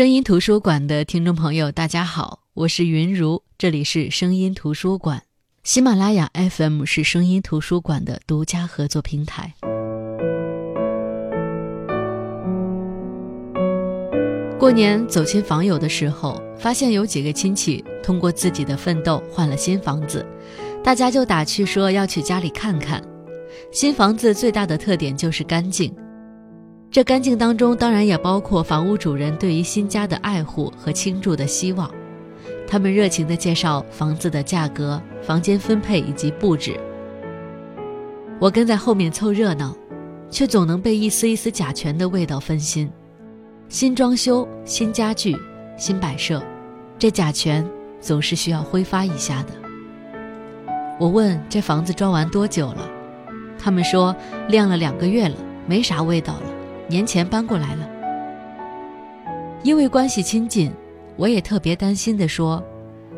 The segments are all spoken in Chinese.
声音图书馆的听众朋友，大家好，我是云如，这里是声音图书馆。喜马拉雅 FM 是声音图书馆的独家合作平台。过年走亲访友的时候，发现有几个亲戚通过自己的奋斗换了新房子，大家就打趣说要去家里看看。新房子最大的特点就是干净。这干净当中，当然也包括房屋主人对于新家的爱护和倾注的希望。他们热情地介绍房子的价格、房间分配以及布置。我跟在后面凑热闹，却总能被一丝一丝甲醛的味道分心。新装修、新家具、新摆设，这甲醛总是需要挥发一下的。我问这房子装完多久了，他们说晾了两个月了，没啥味道了。年前搬过来了，因为关系亲近，我也特别担心的说，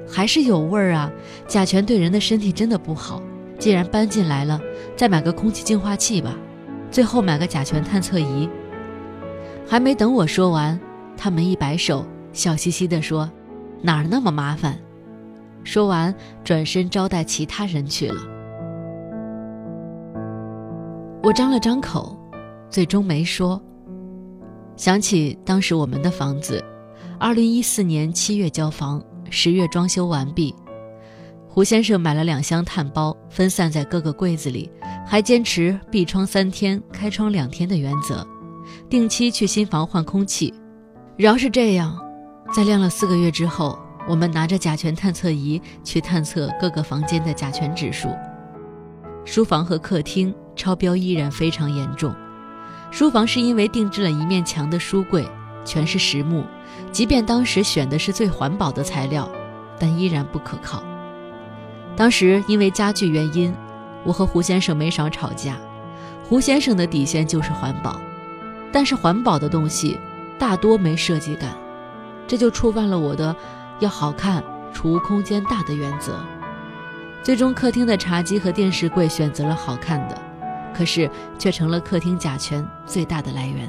还是有味儿啊，甲醛对人的身体真的不好。既然搬进来了，再买个空气净化器吧，最后买个甲醛探测仪。还没等我说完，他们一摆手，笑嘻嘻地说：“哪儿那么麻烦？”说完，转身招待其他人去了。我张了张口。最终没说。想起当时我们的房子，二零一四年七月交房，十月装修完毕。胡先生买了两箱炭包，分散在各个柜子里，还坚持闭窗三天、开窗两天的原则，定期去新房换空气。饶是这样，在晾了四个月之后，我们拿着甲醛探测仪去探测各个房间的甲醛指数，书房和客厅超标依然非常严重。书房是因为定制了一面墙的书柜，全是实木，即便当时选的是最环保的材料，但依然不可靠。当时因为家具原因，我和胡先生没少吵架。胡先生的底线就是环保，但是环保的东西大多没设计感，这就触犯了我的要好看、储物空间大的原则。最终，客厅的茶几和电视柜选择了好看的。可是，却成了客厅甲醛最大的来源。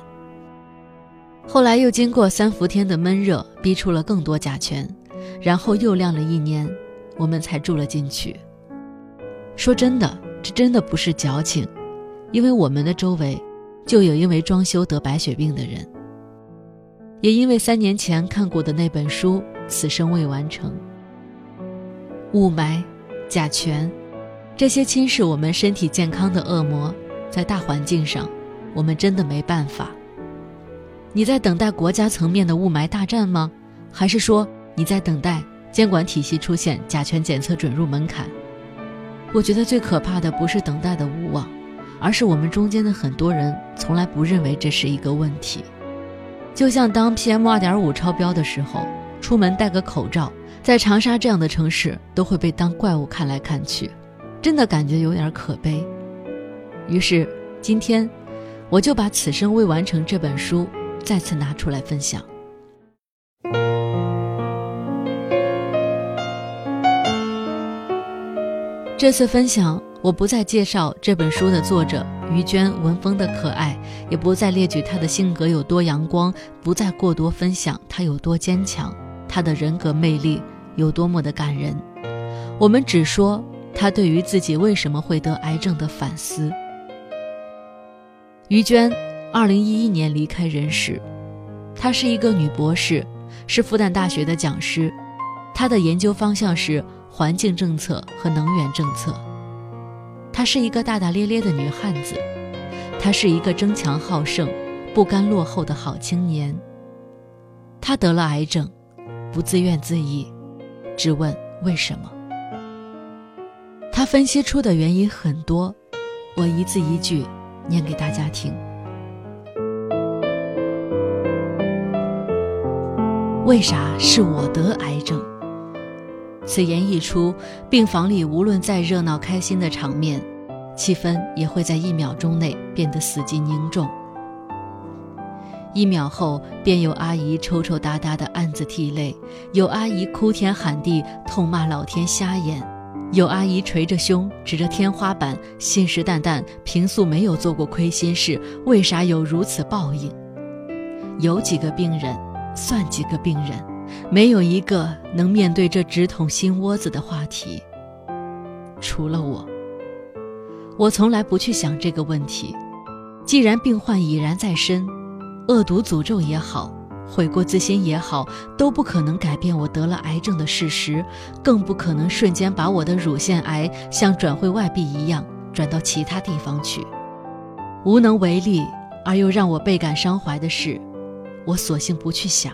后来又经过三伏天的闷热，逼出了更多甲醛，然后又晾了一年，我们才住了进去。说真的，这真的不是矫情，因为我们的周围就有因为装修得白血病的人，也因为三年前看过的那本书此生未完成。雾霾，甲醛。这些侵蚀我们身体健康的恶魔，在大环境上，我们真的没办法。你在等待国家层面的雾霾大战吗？还是说你在等待监管体系出现甲醛检测准入门槛？我觉得最可怕的不是等待的无望，而是我们中间的很多人从来不认为这是一个问题。就像当 PM 二点五超标的时候，出门戴个口罩，在长沙这样的城市都会被当怪物看来看去。真的感觉有点可悲，于是今天我就把《此生未完成》这本书再次拿出来分享。这次分享，我不再介绍这本书的作者于娟文风的可爱，也不再列举她的性格有多阳光，不再过多分享她有多坚强，她的人格魅力有多么的感人。我们只说。他对于自己为什么会得癌症的反思。于娟，二零一一年离开人世。她是一个女博士，是复旦大学的讲师。她的研究方向是环境政策和能源政策。她是一个大大咧咧的女汉子。她是一个争强好胜、不甘落后的好青年。她得了癌症，不自怨自艾，只问为什么。他分析出的原因很多，我一字一句念给大家听。为啥是我得癌症？此言一出，病房里无论再热闹开心的场面，气氛也会在一秒钟内变得死寂凝重。一秒后，便有阿姨抽抽搭搭的暗自涕泪，有阿姨哭天喊地痛骂老天瞎眼。有阿姨捶着胸，指着天花板，信誓旦旦：平素没有做过亏心事，为啥有如此报应？有几个病人算几个病人，没有一个能面对这直捅心窝子的话题。除了我，我从来不去想这个问题。既然病患已然在身，恶毒诅咒也好，悔过自新也好，都不可能改变我得了癌症的事实，更不可能瞬间把我的乳腺癌像转会外币一样转到其他地方去。无能为力而又让我倍感伤怀的事，我索性不去想。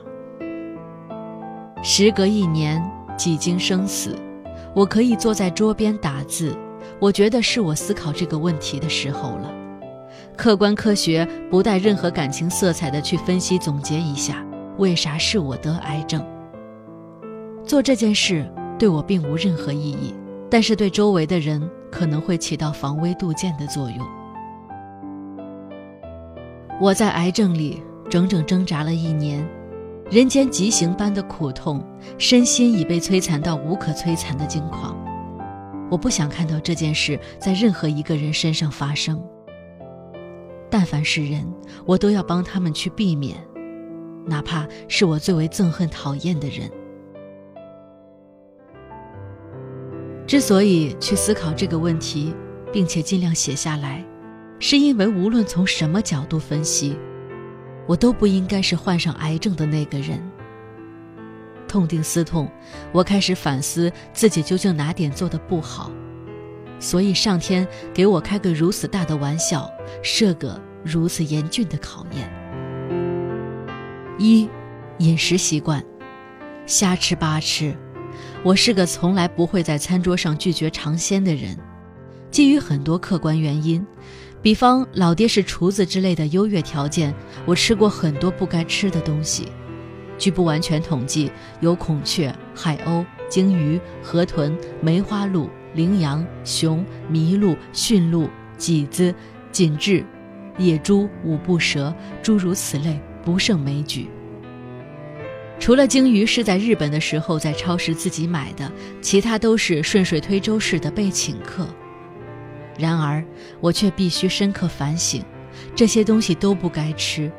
时隔一年，几经生死，我可以坐在桌边打字，我觉得是我思考这个问题的时候了。客观科学，不带任何感情色彩的去分析总结一下，为啥是我得癌症？做这件事对我并无任何意义，但是对周围的人可能会起到防微杜渐的作用。我在癌症里整整挣扎了一年，人间极刑般的苦痛，身心已被摧残到无可摧残的境况。我不想看到这件事在任何一个人身上发生。但凡是人，我都要帮他们去避免，哪怕是我最为憎恨、讨厌的人。之所以去思考这个问题，并且尽量写下来，是因为无论从什么角度分析，我都不应该是患上癌症的那个人。痛定思痛，我开始反思自己究竟哪点做的不好。所以，上天给我开个如此大的玩笑，设个如此严峻的考验。一，饮食习惯，瞎吃八吃。我是个从来不会在餐桌上拒绝尝鲜的人。基于很多客观原因，比方老爹是厨子之类的优越条件，我吃过很多不该吃的东西。据不完全统计，有孔雀、海鸥、鲸鱼、河豚、梅花鹿。羚羊、熊、麋鹿、驯鹿、麂子、锦雉、野猪、五步蛇，诸如此类，不胜枚举。除了鲸鱼是在日本的时候在超市自己买的，其他都是顺水推舟式的被请客。然而，我却必须深刻反省，这些东西都不该吃，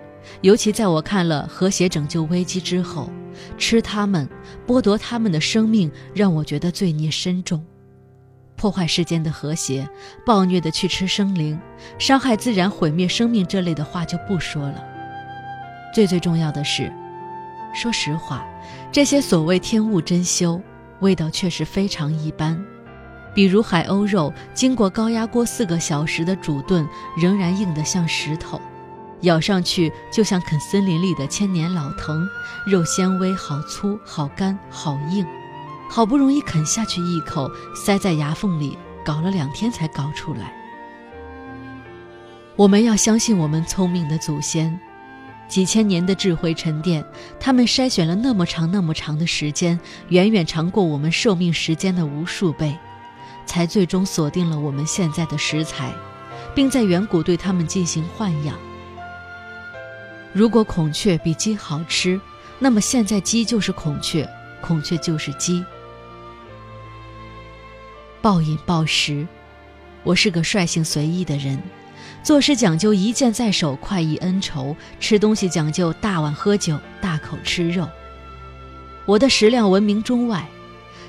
尤其在我看了《和谐拯救危机》之后，吃它们，剥夺它们的生命，让我觉得罪孽深重。破坏世间的和谐，暴虐的去吃生灵，伤害自然、毁灭生命这类的话就不说了。最最重要的是，说实话，这些所谓天物珍馐，味道确实非常一般。比如海鸥肉，经过高压锅四个小时的煮炖，仍然硬得像石头，咬上去就像啃森林里的千年老藤，肉纤维好粗、好干、好硬。好不容易啃下去一口，塞在牙缝里，搞了两天才搞出来。我们要相信我们聪明的祖先，几千年的智慧沉淀，他们筛选了那么长那么长的时间，远远长过我们寿命时间的无数倍，才最终锁定了我们现在的食材，并在远古对它们进行豢养。如果孔雀比鸡好吃，那么现在鸡就是孔雀，孔雀就是鸡。暴饮暴食，我是个率性随意的人，做事讲究一剑在手，快意恩仇；吃东西讲究大碗喝酒，大口吃肉。我的食量闻名中外，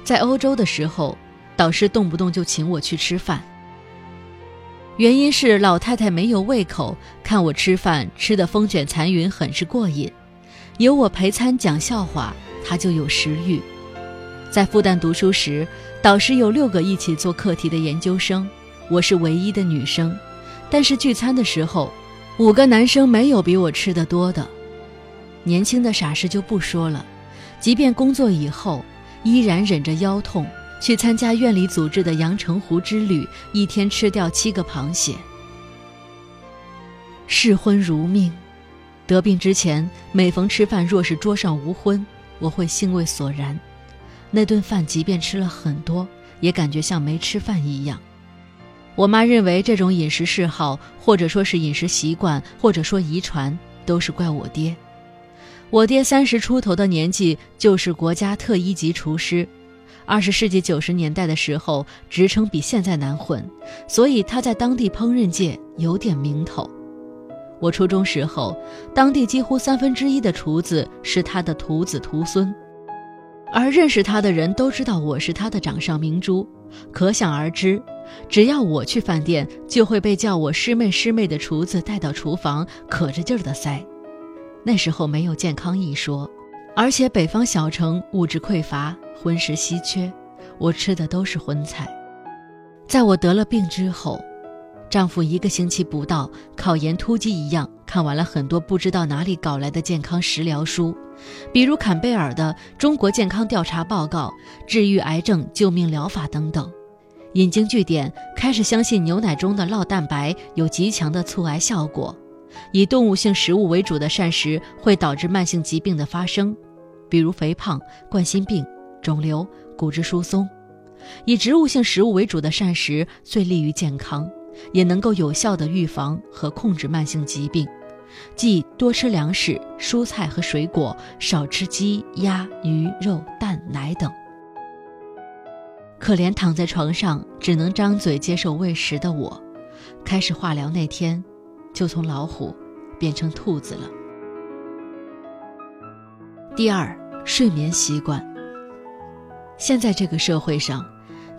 在欧洲的时候，导师动不动就请我去吃饭，原因是老太太没有胃口，看我吃饭吃得风卷残云，很是过瘾，有我陪餐讲笑话，她就有食欲。在复旦读书时，导师有六个一起做课题的研究生，我是唯一的女生。但是聚餐的时候，五个男生没有比我吃的多的。年轻的傻事就不说了，即便工作以后，依然忍着腰痛去参加院里组织的阳澄湖之旅，一天吃掉七个螃蟹。嗜荤如命，得病之前，每逢吃饭若是桌上无荤，我会兴味索然。那顿饭即便吃了很多，也感觉像没吃饭一样。我妈认为这种饮食嗜好，或者说是饮食习惯，或者说遗传，都是怪我爹。我爹三十出头的年纪就是国家特一级厨师，二十世纪九十年代的时候，职称比现在难混，所以他在当地烹饪界有点名头。我初中时候，当地几乎三分之一的厨子是他的徒子徒孙，而认识他的人都知道我是他的掌上明珠，可想而知，只要我去饭店，就会被叫我师妹师妹的厨子带到厨房，可着劲儿的塞。那时候没有健康一说，而且北方小城物质匮乏，荤食稀缺，我吃的都是荤菜。在我得了病之后。丈夫一个星期不到，考研突击一样看完了很多不知道哪里搞来的健康食疗书，比如坎贝尔的《中国健康调查报告》《治愈癌症救命疗法》等等，引经据典，开始相信牛奶中的酪蛋白有极强的促癌效果，以动物性食物为主的膳食会导致慢性疾病的发生，比如肥胖、冠心病、肿瘤、骨质疏松；以植物性食物为主的膳食最利于健康。也能够有效的预防和控制慢性疾病，即多吃粮食、蔬菜和水果，少吃鸡、鸭、鱼、肉、蛋、奶等。可怜躺在床上只能张嘴接受喂食的我，开始化疗那天，就从老虎变成兔子了。第二，睡眠习惯。现在这个社会上，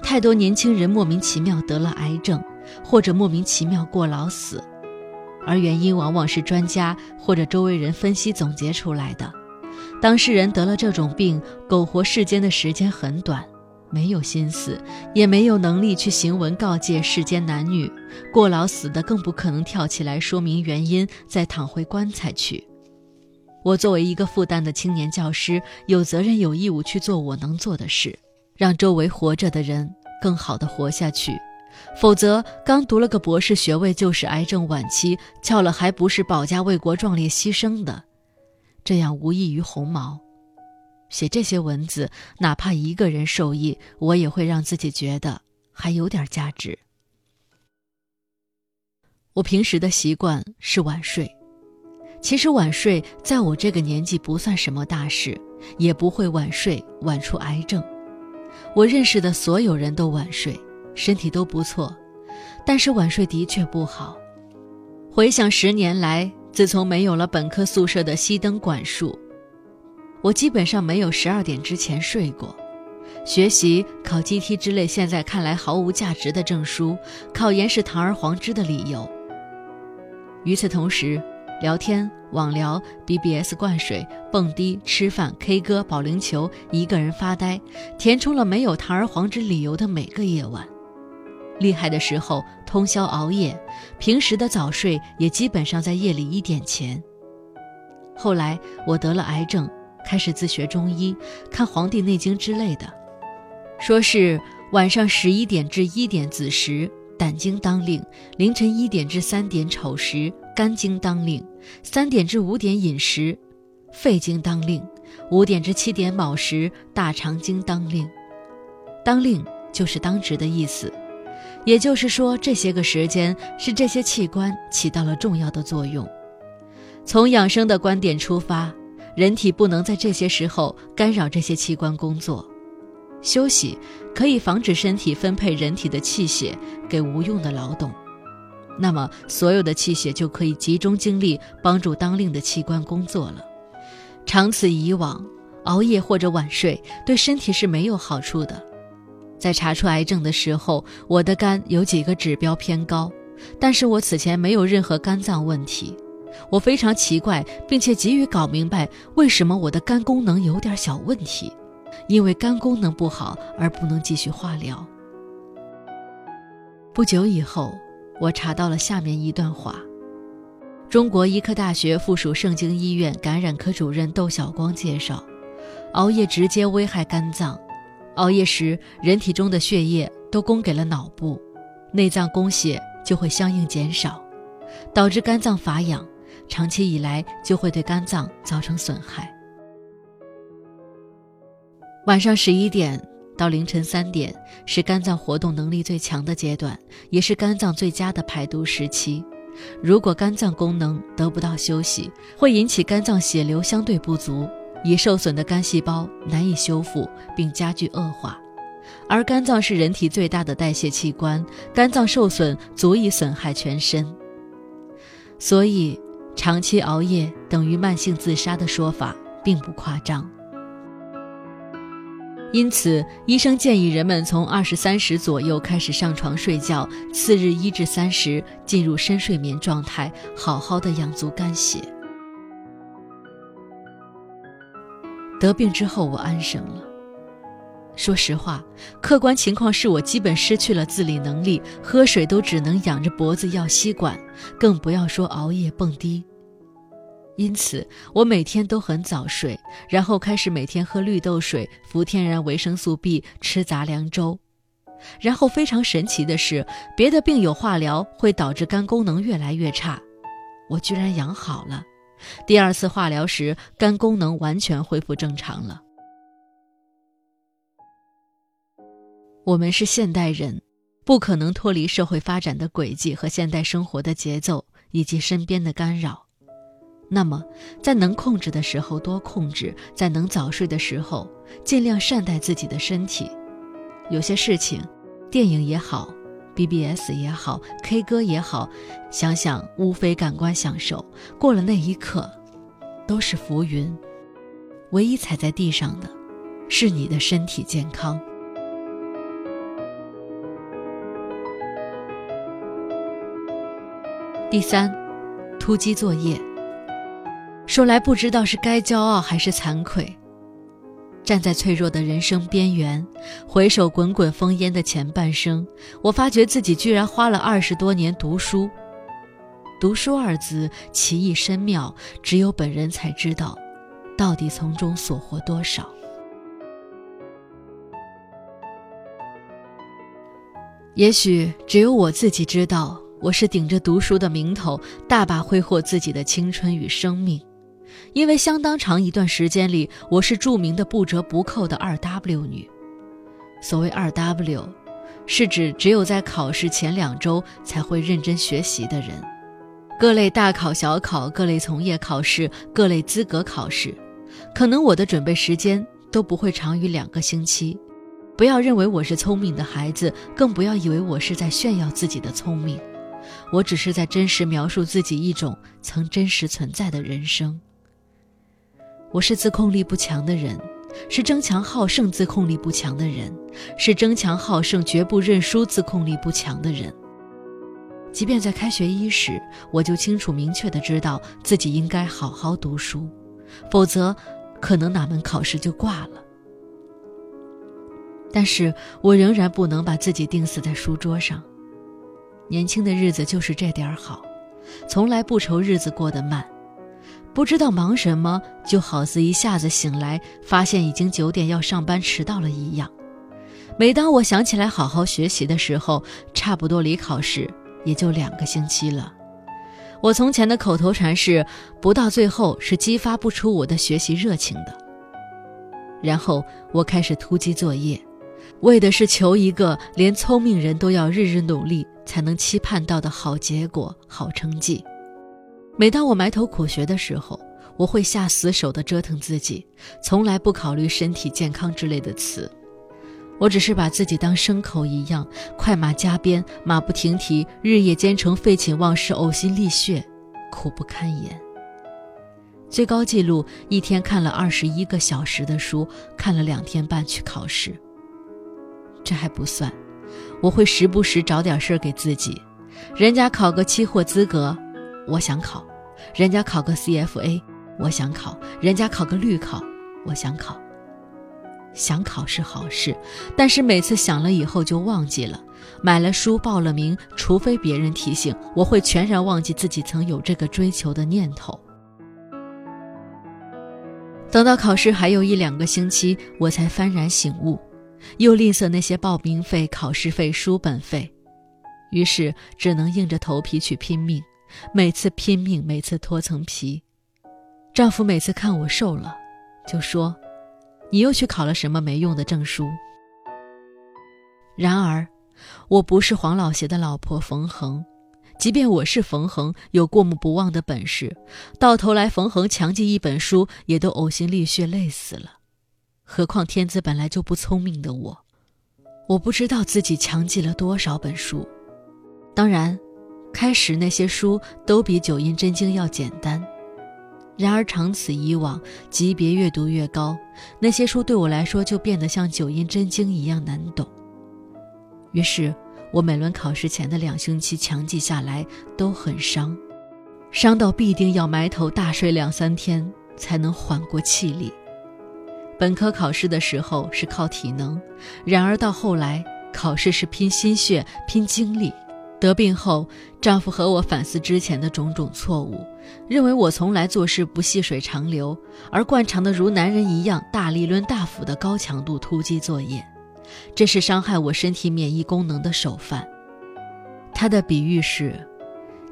太多年轻人莫名其妙得了癌症。或者莫名其妙过劳死，而原因往往是专家或者周围人分析总结出来的。当事人得了这种病，苟活世间的时间很短，没有心思，也没有能力去行文告诫世间男女。过劳死的更不可能跳起来说明原因，再躺回棺材去。我作为一个复旦的青年教师，有责任有义务去做我能做的事，让周围活着的人更好的活下去。否则，刚读了个博士学位就是癌症晚期，翘了还不是保家卫国、壮烈牺牲的，这样无异于鸿毛。写这些文字，哪怕一个人受益，我也会让自己觉得还有点价值。我平时的习惯是晚睡，其实晚睡在我这个年纪不算什么大事，也不会晚睡晚出癌症。我认识的所有人都晚睡。身体都不错，但是晚睡的确不好。回想十年来，自从没有了本科宿舍的熄灯管束，我基本上没有十二点之前睡过。学习、考 GT 之类现在看来毫无价值的证书，考研是堂而皇之的理由。与此同时，聊天、网聊、BBS 灌水、蹦迪、吃饭、K 歌、保龄球，一个人发呆，填充了没有堂而皇之理由的每个夜晚。厉害的时候通宵熬夜，平时的早睡也基本上在夜里一点前。后来我得了癌症，开始自学中医，看《黄帝内经》之类的，说是晚上十一点至一点子时胆经当令，凌晨一点至三点丑时肝经当令，三点至五点饮食肺经当令，五点至七点卯时大肠经当令。当令就是当值的意思。也就是说，这些个时间是这些器官起到了重要的作用。从养生的观点出发，人体不能在这些时候干扰这些器官工作。休息可以防止身体分配人体的气血给无用的劳动，那么所有的气血就可以集中精力帮助当令的器官工作了。长此以往，熬夜或者晚睡对身体是没有好处的。在查出癌症的时候，我的肝有几个指标偏高，但是我此前没有任何肝脏问题。我非常奇怪，并且急于搞明白为什么我的肝功能有点小问题，因为肝功能不好而不能继续化疗。不久以后，我查到了下面一段话：中国医科大学附属盛京医院感染科主任窦晓光介绍，熬夜直接危害肝脏。熬夜时，人体中的血液都供给了脑部，内脏供血就会相应减少，导致肝脏乏氧，长期以来就会对肝脏造成损害。晚上十一点到凌晨三点是肝脏活动能力最强的阶段，也是肝脏最佳的排毒时期。如果肝脏功能得不到休息，会引起肝脏血流相对不足。已受损的肝细胞难以修复，并加剧恶化，而肝脏是人体最大的代谢器官，肝脏受损足以损害全身。所以，长期熬夜等于慢性自杀的说法并不夸张。因此，医生建议人们从二十三时左右开始上床睡觉，次日一至三时进入深睡眠状态，好好的养足肝血。得病之后，我安生了。说实话，客观情况是我基本失去了自理能力，喝水都只能仰着脖子要吸管，更不要说熬夜蹦迪。因此，我每天都很早睡，然后开始每天喝绿豆水、服天然维生素 B、吃杂粮粥。然后非常神奇的是，别的病友化疗会导致肝功能越来越差，我居然养好了。第二次化疗时，肝功能完全恢复正常了。我们是现代人，不可能脱离社会发展的轨迹和现代生活的节奏以及身边的干扰。那么，在能控制的时候多控制，在能早睡的时候尽量善待自己的身体。有些事情，电影也好，BBS 也好，K 歌也好，想想无非感官享受，过了那一刻，都是浮云。唯一踩在地上的，是你的身体健康。第三，突击作业。说来不知道是该骄傲还是惭愧。站在脆弱的人生边缘，回首滚滚烽烟的前半生，我发觉自己居然花了二十多年读书。读书二字奇异深妙，只有本人才知道，到底从中所获多少。也许只有我自己知道，我是顶着读书的名头，大把挥霍自己的青春与生命。因为相当长一段时间里，我是著名的不折不扣的二 W 女。所谓二 W，是指只有在考试前两周才会认真学习的人。各类大考、小考、各类从业考试、各类资格考试，可能我的准备时间都不会长于两个星期。不要认为我是聪明的孩子，更不要以为我是在炫耀自己的聪明。我只是在真实描述自己一种曾真实存在的人生。我是自控力不强的人，是争强好胜自控力不强的人，是争强好胜绝不认输自控力不强的人。即便在开学伊始，我就清楚明确的知道自己应该好好读书，否则可能哪门考试就挂了。但是我仍然不能把自己钉死在书桌上。年轻的日子就是这点好，从来不愁日子过得慢。不知道忙什么，就好似一下子醒来，发现已经九点要上班，迟到了一样。每当我想起来好好学习的时候，差不多离考试也就两个星期了。我从前的口头禅是“不到最后是激发不出我的学习热情的”。然后我开始突击作业，为的是求一个连聪明人都要日日努力才能期盼到的好结果、好成绩。每当我埋头苦学的时候，我会下死手的折腾自己，从来不考虑身体健康之类的词。我只是把自己当牲口一样，快马加鞭，马不停蹄，日夜兼程，废寝忘食，呕心沥血，苦不堪言。最高纪录一天看了二十一个小时的书，看了两天半去考试。这还不算，我会时不时找点事儿给自己，人家考个期货资格。我想考，人家考个 CFA，我想考；人家考个绿考，我想考。想考是好事，但是每次想了以后就忘记了。买了书，报了名，除非别人提醒，我会全然忘记自己曾有这个追求的念头。等到考试还有一两个星期，我才幡然醒悟，又吝啬那些报名费、考试费、书本费，于是只能硬着头皮去拼命。每次拼命，每次脱层皮。丈夫每次看我瘦了，就说：“你又去考了什么没用的证书？”然而，我不是黄老邪的老婆冯恒，即便我是冯恒，有过目不忘的本事，到头来冯恒强记一本书，也都呕心沥血累死了。何况天资本来就不聪明的我，我不知道自己强记了多少本书。当然。开始那些书都比《九阴真经》要简单，然而长此以往，级别越读越高，那些书对我来说就变得像《九阴真经》一样难懂。于是，我每轮考试前的两星期强记下来都很伤，伤到必定要埋头大睡两三天才能缓过气力。本科考试的时候是靠体能，然而到后来考试是拼心血、拼精力。得病后，丈夫和我反思之前的种种错误，认为我从来做事不细水长流，而惯常的如男人一样大力抡大斧的高强度突击作业。这是伤害我身体免疫功能的首犯。他的比喻是：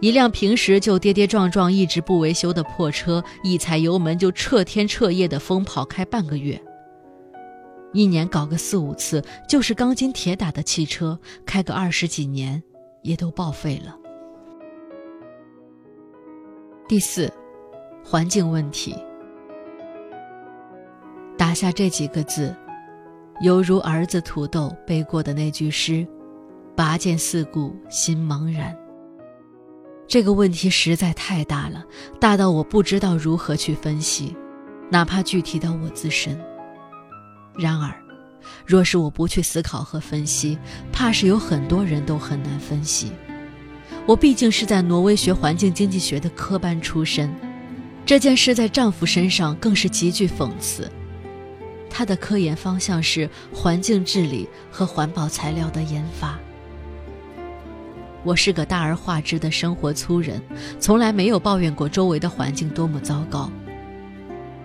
一辆平时就跌跌撞撞、一直不维修的破车，一踩油门就彻天彻夜的疯跑开半个月。一年搞个四五次，就是钢筋铁打的汽车，开个二十几年，也都报废了。第四，环境问题。打下这几个字。犹如儿子土豆背过的那句诗：“拔剑四顾心茫然。”这个问题实在太大了，大到我不知道如何去分析，哪怕具体到我自身。然而，若是我不去思考和分析，怕是有很多人都很难分析。我毕竟是在挪威学环境经济学的科班出身，这件事在丈夫身上更是极具讽刺。他的科研方向是环境治理和环保材料的研发。我是个大而化之的生活粗人，从来没有抱怨过周围的环境多么糟糕。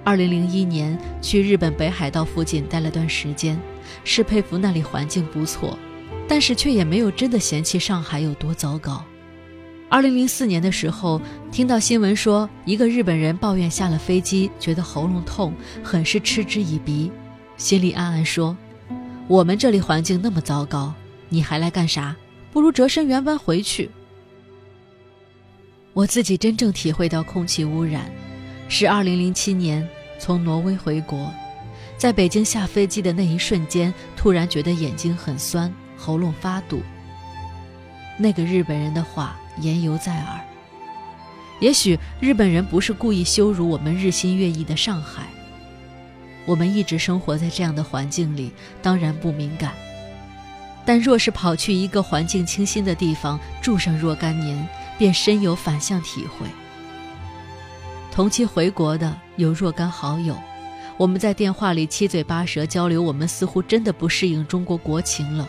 二零零一年去日本北海道附近待了段时间，是佩服那里环境不错，但是却也没有真的嫌弃上海有多糟糕。二零零四年的时候，听到新闻说一个日本人抱怨下了飞机觉得喉咙痛，很是嗤之以鼻，心里暗暗说：“我们这里环境那么糟糕，你还来干啥？不如折身原班回去。”我自己真正体会到空气污染，是二零零七年从挪威回国，在北京下飞机的那一瞬间，突然觉得眼睛很酸，喉咙发堵。那个日本人的话。言犹在耳。也许日本人不是故意羞辱我们日新月异的上海。我们一直生活在这样的环境里，当然不敏感。但若是跑去一个环境清新的地方住上若干年，便深有反向体会。同期回国的有若干好友，我们在电话里七嘴八舌交流，我们似乎真的不适应中国国情了。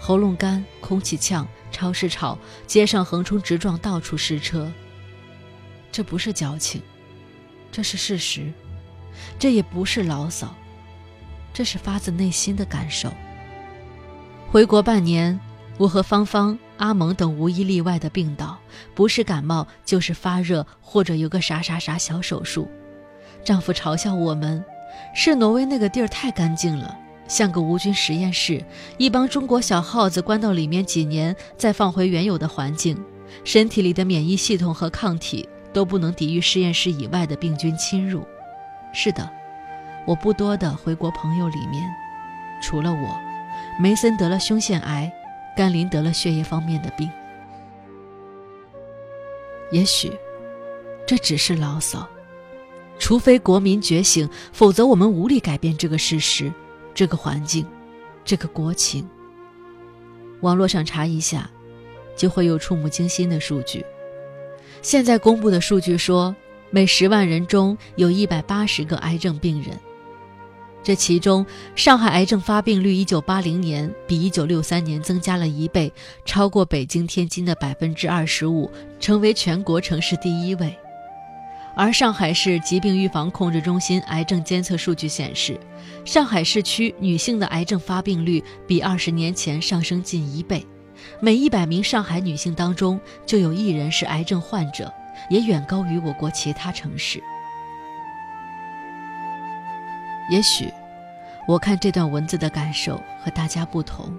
喉咙干，空气呛。超市吵，街上横冲直撞，到处是车。这不是矫情，这是事实，这也不是牢骚，这是发自内心的感受。回国半年，我和芳芳、阿蒙等无一例外的病倒，不是感冒就是发热，或者有个啥啥啥小手术。丈夫嘲笑我们，是挪威那个地儿太干净了。像个无菌实验室，一帮中国小耗子关到里面几年，再放回原有的环境，身体里的免疫系统和抗体都不能抵御实验室以外的病菌侵入。是的，我不多的回国朋友里面，除了我，梅森得了胸腺癌，甘霖得了血液方面的病。也许，这只是牢骚，除非国民觉醒，否则我们无力改变这个事实。这个环境，这个国情，网络上查一下，就会有触目惊心的数据。现在公布的数据说，每十万人中有一百八十个癌症病人。这其中，上海癌症发病率一九八零年比一九六三年增加了一倍，超过北京、天津的百分之二十五，成为全国城市第一位。而上海市疾病预防控制中心癌症监测数据显示，上海市区女性的癌症发病率比二十年前上升近一倍，每一百名上海女性当中就有一人是癌症患者，也远高于我国其他城市。也许，我看这段文字的感受和大家不同，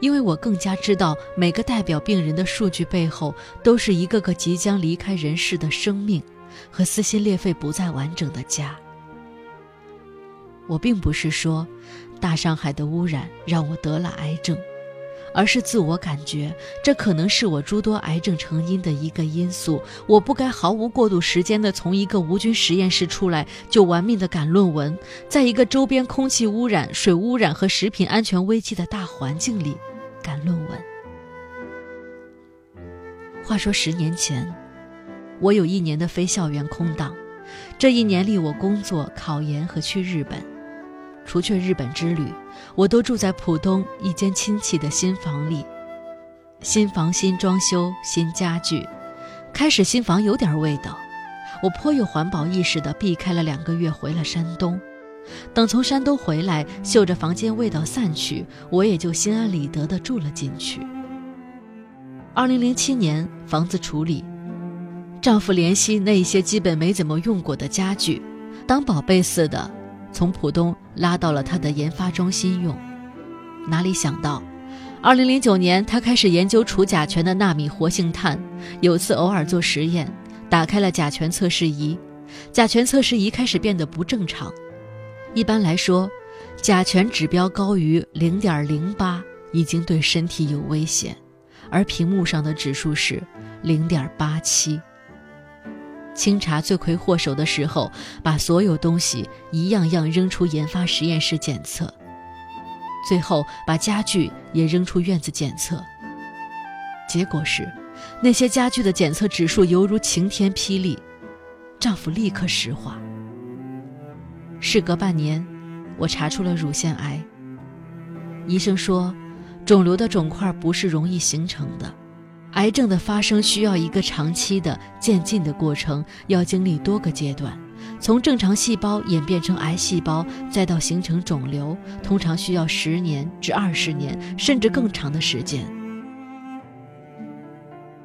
因为我更加知道每个代表病人的数据背后，都是一个个即将离开人世的生命。和撕心裂肺不再完整的家。我并不是说，大上海的污染让我得了癌症，而是自我感觉，这可能是我诸多癌症成因的一个因素。我不该毫无过渡时间的从一个无菌实验室出来就玩命的赶论文，在一个周边空气污染、水污染和食品安全危机的大环境里赶论文。话说十年前，我有一年的非校园空档，这一年里我工作、考研和去日本。除却日本之旅，我都住在浦东一间亲戚的新房里。新房新装修新家具，开始新房有点味道，我颇有环保意识的避开了两个月，回了山东。等从山东回来，嗅着房间味道散去，我也就心安理得的住了进去。二零零七年房子处理，丈夫怜惜那一些基本没怎么用过的家具，当宝贝似的。从浦东拉到了他的研发中心用，哪里想到，二零零九年他开始研究除甲醛的纳米活性炭。有次偶尔做实验，打开了甲醛测试仪，甲醛测试仪开始变得不正常。一般来说，甲醛指标高于零点零八已经对身体有危险，而屏幕上的指数是零点八七。清查罪魁祸首的时候，把所有东西一样样扔出研发实验室检测，最后把家具也扔出院子检测。结果是，那些家具的检测指数犹如晴天霹雳，丈夫立刻石化。事隔半年，我查出了乳腺癌。医生说，肿瘤的肿块不是容易形成的。癌症的发生需要一个长期的渐进的过程，要经历多个阶段，从正常细胞演变成癌细胞，再到形成肿瘤，通常需要十年至二十年，甚至更长的时间。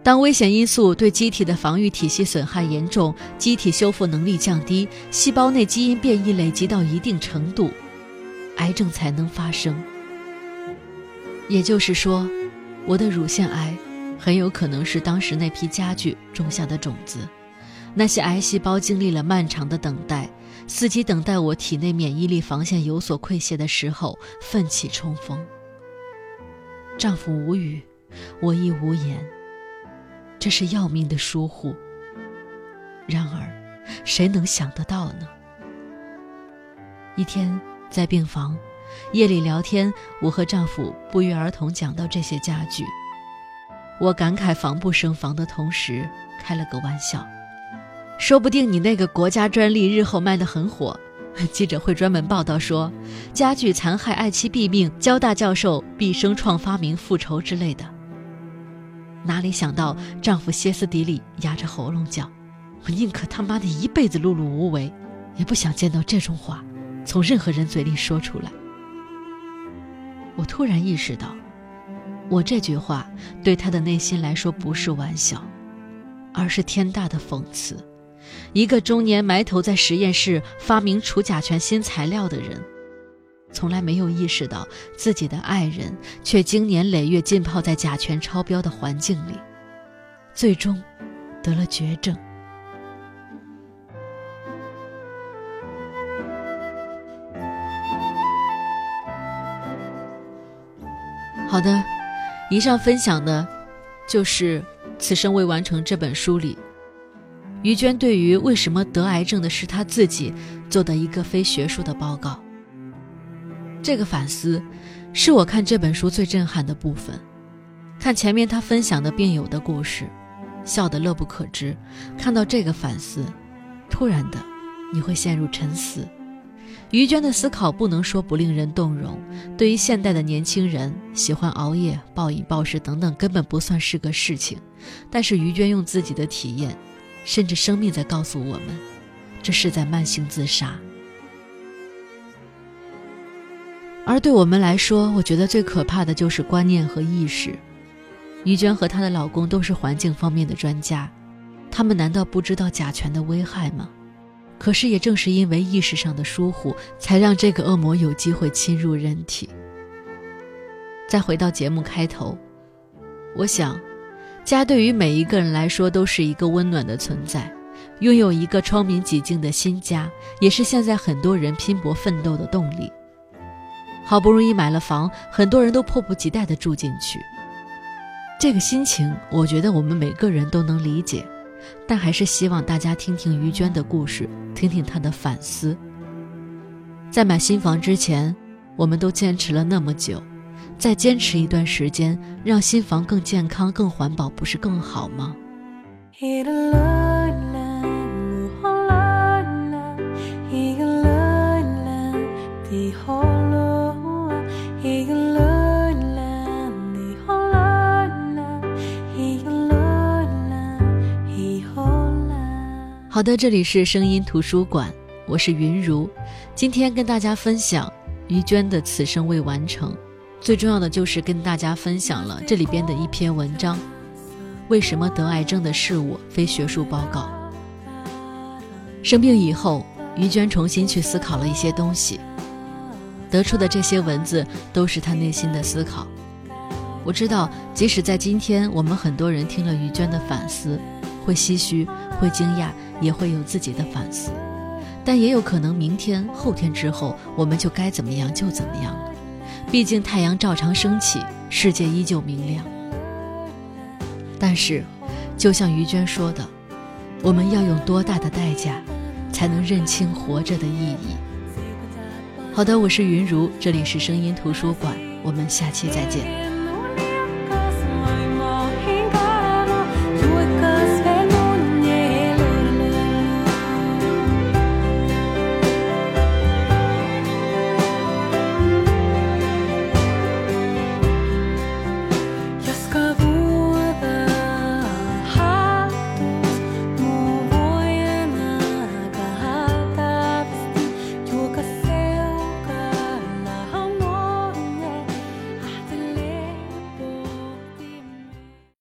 当危险因素对机体的防御体系损害严重，机体修复能力降低，细胞内基因变异累积到一定程度，癌症才能发生。也就是说，我的乳腺癌。很有可能是当时那批家具种下的种子，那些癌细胞经历了漫长的等待，伺机等待我体内免疫力防线有所溃泄的时候奋起冲锋。丈夫无语，我亦无言。这是要命的疏忽。然而，谁能想得到呢？一天在病房，夜里聊天，我和丈夫不约而同讲到这些家具。我感慨防不胜防的同时，开了个玩笑，说不定你那个国家专利日后卖得很火，记者会专门报道说，家具残害爱妻毙命，交大教授毕生创发明复仇之类的。哪里想到丈夫歇斯底里，压着喉咙叫：“我宁可他妈的一辈子碌碌无为，也不想见到这种话从任何人嘴里说出来。”我突然意识到。我这句话对他的内心来说不是玩笑，而是天大的讽刺。一个中年埋头在实验室发明除甲醛新材料的人，从来没有意识到自己的爱人却经年累月浸泡在甲醛超标的环境里，最终得了绝症。好的。以上分享的，就是《此生未完成》这本书里，于娟对于为什么得癌症的是她自己做的一个非学术的报告。这个反思，是我看这本书最震撼的部分。看前面她分享的病友的故事，笑得乐不可支；看到这个反思，突然的，你会陷入沉思。于娟的思考不能说不令人动容。对于现代的年轻人，喜欢熬夜、暴饮暴食等等，根本不算是个事情。但是于娟用自己的体验，甚至生命在告诉我们，这是在慢性自杀。而对我们来说，我觉得最可怕的就是观念和意识。于娟和她的老公都是环境方面的专家，他们难道不知道甲醛的危害吗？可是，也正是因为意识上的疏忽，才让这个恶魔有机会侵入人体。再回到节目开头，我想，家对于每一个人来说都是一个温暖的存在，拥有一个窗明几净的新家，也是现在很多人拼搏奋斗的动力。好不容易买了房，很多人都迫不及待地住进去。这个心情，我觉得我们每个人都能理解，但还是希望大家听听于娟的故事，听听她的反思。在买新房之前，我们都坚持了那么久，再坚持一段时间，让新房更健康、更环保，不是更好吗？好的，这里是声音图书馆，我是云如。今天跟大家分享于娟的《此生未完成》，最重要的就是跟大家分享了这里边的一篇文章：为什么得癌症的是我，非学术报告？生病以后，于娟重新去思考了一些东西，得出的这些文字都是她内心的思考。我知道，即使在今天，我们很多人听了于娟的反思，会唏嘘，会惊讶。也会有自己的反思，但也有可能明天、后天之后，我们就该怎么样就怎么样了。毕竟太阳照常升起，世界依旧明亮。但是，就像于娟说的，我们要用多大的代价，才能认清活着的意义？好的，我是云如，这里是声音图书馆，我们下期再见。